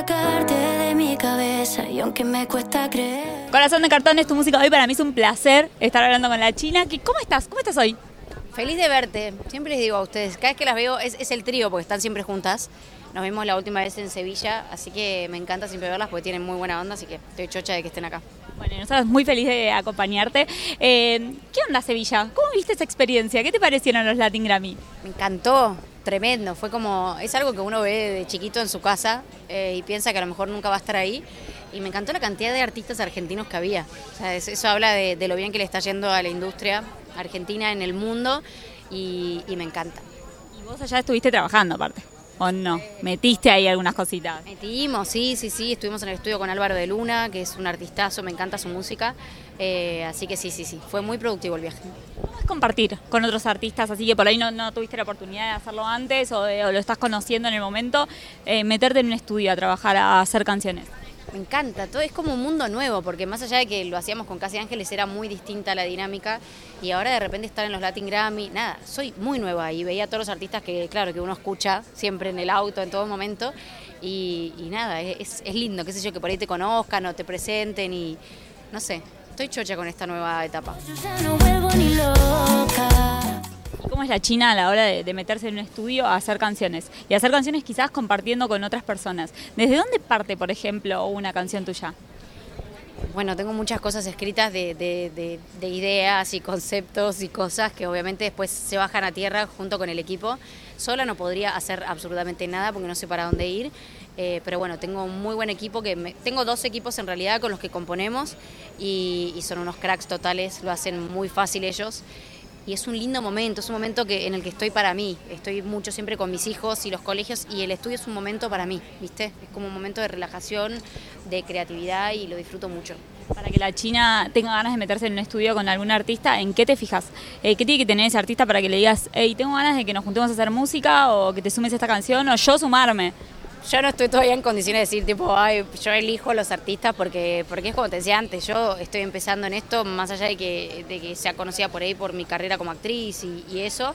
sacarte de mi cabeza y aunque me cuesta creer. Corazón de cartón es tu música hoy. Para mí es un placer estar hablando con la China. ¿Qué- ¿Cómo estás? ¿Cómo estás hoy? Feliz de verte. Siempre les digo a ustedes, cada vez que las veo es, es el trío porque están siempre juntas. Nos vimos la última vez en Sevilla, así que me encanta siempre verlas porque tienen muy buena onda, así que estoy chocha de que estén acá. Bueno, nosotros muy feliz de acompañarte. Eh, ¿Qué onda Sevilla? ¿Cómo viste esa experiencia? ¿Qué te parecieron los Latin Grammy? Me encantó, tremendo. Fue como, es algo que uno ve de chiquito en su casa eh, y piensa que a lo mejor nunca va a estar ahí. Y me encantó la cantidad de artistas argentinos que había. O sea, es- eso habla de, de lo bien que le está yendo a la industria argentina en el mundo y, y me encanta. Y vos allá estuviste trabajando aparte, ¿o no? ¿Metiste ahí algunas cositas? Metimos, sí, sí, sí, estuvimos en el estudio con Álvaro de Luna, que es un artistazo, me encanta su música, eh, así que sí, sí, sí, fue muy productivo el viaje. ¿Cómo es compartir con otros artistas? Así que por ahí no, no tuviste la oportunidad de hacerlo antes o, de- o lo estás conociendo en el momento, eh, meterte en un estudio a trabajar, a hacer canciones. Me encanta, todo es como un mundo nuevo, porque más allá de que lo hacíamos con Casi Ángeles era muy distinta la dinámica y ahora de repente estar en los Latin Grammy, nada, soy muy nueva y veía a todos los artistas que claro que uno escucha siempre en el auto, en todo momento y, y nada, es, es lindo, qué sé yo, que por ahí te conozcan o te presenten y no sé, estoy chocha con esta nueva etapa. Yo ya no vuelvo ni loca. ¿Y ¿Cómo es la China a la hora de, de meterse en un estudio a hacer canciones? Y hacer canciones quizás compartiendo con otras personas. ¿Desde dónde parte, por ejemplo, una canción tuya? Bueno, tengo muchas cosas escritas de, de- de- de ideas y conceptos y cosas que obviamente después se bajan a tierra junto con el equipo. Sola no podría hacer absolutamente nada porque no sé para dónde ir. Eh, pero bueno, tengo un muy buen equipo que tengo dos equipos en realidad con los que componemos y son unos cracks totales, lo hacen muy fácil ellos. Y es un lindo momento, es un momento que, en el que estoy para mí. Estoy mucho siempre con mis hijos y los colegios y el estudio es un momento para mí, ¿viste? Es como un momento de relajación, de creatividad y lo disfruto mucho. Para que la China tenga ganas de meterse en un estudio con algún artista, ¿en qué te fijas? Eh, ¿Qué tiene que tener ese artista para que le digas, hey, tengo ganas de que nos juntemos a hacer música o que te sumes a esta canción o yo sumarme? Yo no estoy todavía en condiciones de decir, tipo, ay, yo elijo los artistas porque, porque es como te decía antes, yo estoy empezando en esto, más allá de que, de que sea conocida por ahí por mi carrera como actriz y, eso,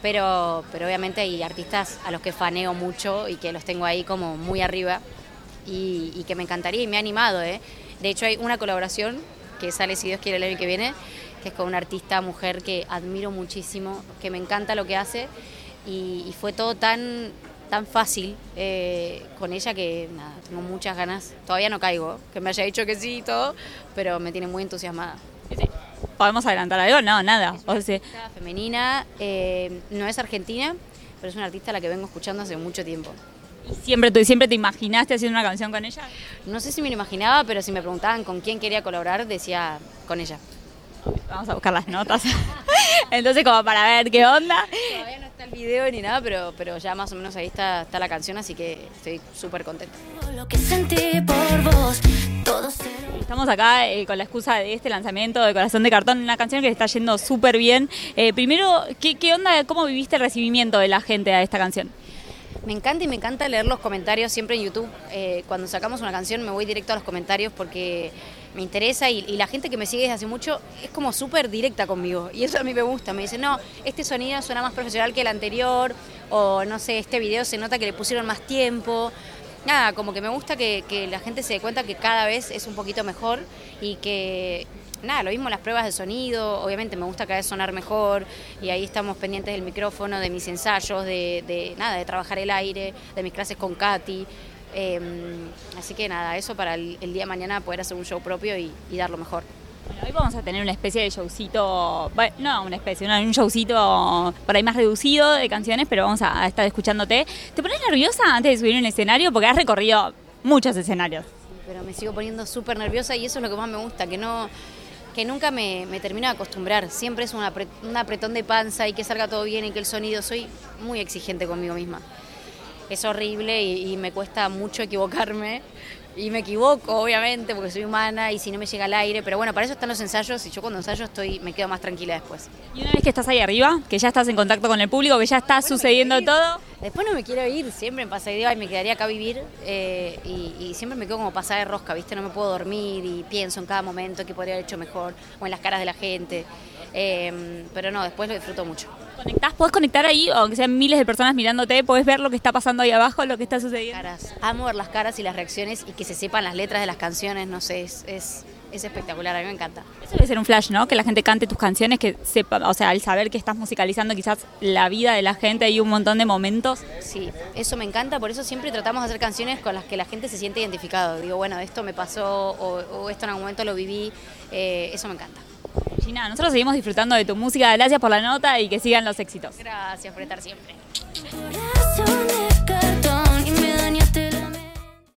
pero, pero obviamente hay artistas a los que faneo mucho y que los tengo ahí como muy arriba y, que me encantaría y me ha animado, ¿eh? De hecho, hay una colaboración que sale, si Dios quiere, el año que viene, que es con una artista mujer que admiro muchísimo, que me encanta lo que hace y fue todo tan tan fácil eh, con ella que nada, tengo muchas ganas. Todavía no caigo, que me haya dicho que sí y todo, pero me tiene muy entusiasmada. ¿Podemos adelantar algo? No, nada. O sea, Artista femenina, eh, no es argentina, pero es una artista a la que vengo escuchando hace mucho tiempo. ¿siempre, tú, ¿Siempre te imaginaste haciendo una canción con ella? No sé si me lo imaginaba, pero si me preguntaban con quién quería colaborar, decía con ella. Vamos a buscar las notas. Entonces, como para ver qué onda. Todavía no está el video ni nada, pero, pero ya más o menos ahí está, está la canción, así que estoy súper contenta. Todo Lo que sentí por vos, todo se Estamos acá eh, con la excusa de este lanzamiento de Corazón de Cartón, una canción que está yendo súper bien. Eh, primero, ¿qué, ¿qué onda? ¿Cómo viviste el recibimiento de la gente a esta canción? Me encanta y me encanta leer los comentarios siempre en YouTube. Eh, cuando sacamos una canción me voy directo a los comentarios porque me interesa y, y la gente que me sigue desde hace mucho es como súper directa conmigo y eso a mí me gusta. Me dice, no, este sonido suena más profesional que el anterior o no sé, este video se nota que le pusieron más tiempo. Nada, como que me gusta que, la gente se dé cuenta que cada vez es un poquito mejor y que nada, lo mismo las pruebas de sonido, obviamente me gusta cada vez sonar mejor y ahí estamos pendientes del micrófono, de mis ensayos, de, de nada, de trabajar el aire, de mis clases con Katy. Eh, así que nada, eso para el, el día de mañana poder hacer un show propio y, y dar lo mejor. Hoy vamos a tener una especie de showcito, bueno, no una especie, un showcito por ahí más reducido de canciones, pero vamos a, estar escuchándote. ¿Te pones nerviosa antes de subir un escenario? Porque has recorrido muchos escenarios. pero me sigo poniendo súper nerviosa y eso es lo que más me gusta, que no que nunca me, me termino de acostumbrar. Siempre es un, apre- apretón de panza y que salga todo bien y que el sonido... Soy muy exigente conmigo misma. Es horrible y, y me cuesta mucho equivocarme. Y me equivoco, obviamente, porque soy humana y si no me llega al aire. Pero bueno, para eso están los ensayos y yo cuando ensayo estoy, me quedo más tranquila después. Y una vez que estás ahí arriba, que ya estás en contacto con el público, que ya está sucediendo todo, Después no me quiero ir, siempre me pasa y digo, ay, me quedaría acá a vivir eh, y, y siempre me quedo como pasada de rosca, ¿viste? No me puedo dormir y pienso en cada momento qué podría haber hecho mejor o en las caras de la gente. Em, pero no, después lo disfruto mucho. ¿Conectás? ¿Podés conectar ahí, aunque sean miles de personas mirándote? ¿Podés ver lo que está pasando ahí abajo, lo que está sucediendo? Caras. Amo ver las caras y las reacciones y que se sepan las letras de las canciones, no sé, es, es, es espectacular, a mí me encanta. Eso debe ser un flash, ¿no? Que la gente cante tus canciones, que sepa, o sea, al saber que estás musicalizando quizás la vida de la gente y un montón de momentos. Sí, eso me encanta, por eso siempre tratamos de hacer canciones con las que la gente se siente identificado. Digo, bueno, esto me pasó o, o esto en algún momento lo viví, eh, eso me encanta. Gina, nosotros seguimos disfrutando de tu música, gracias por la nota y que sigan los éxitos. Gracias por estar siempre.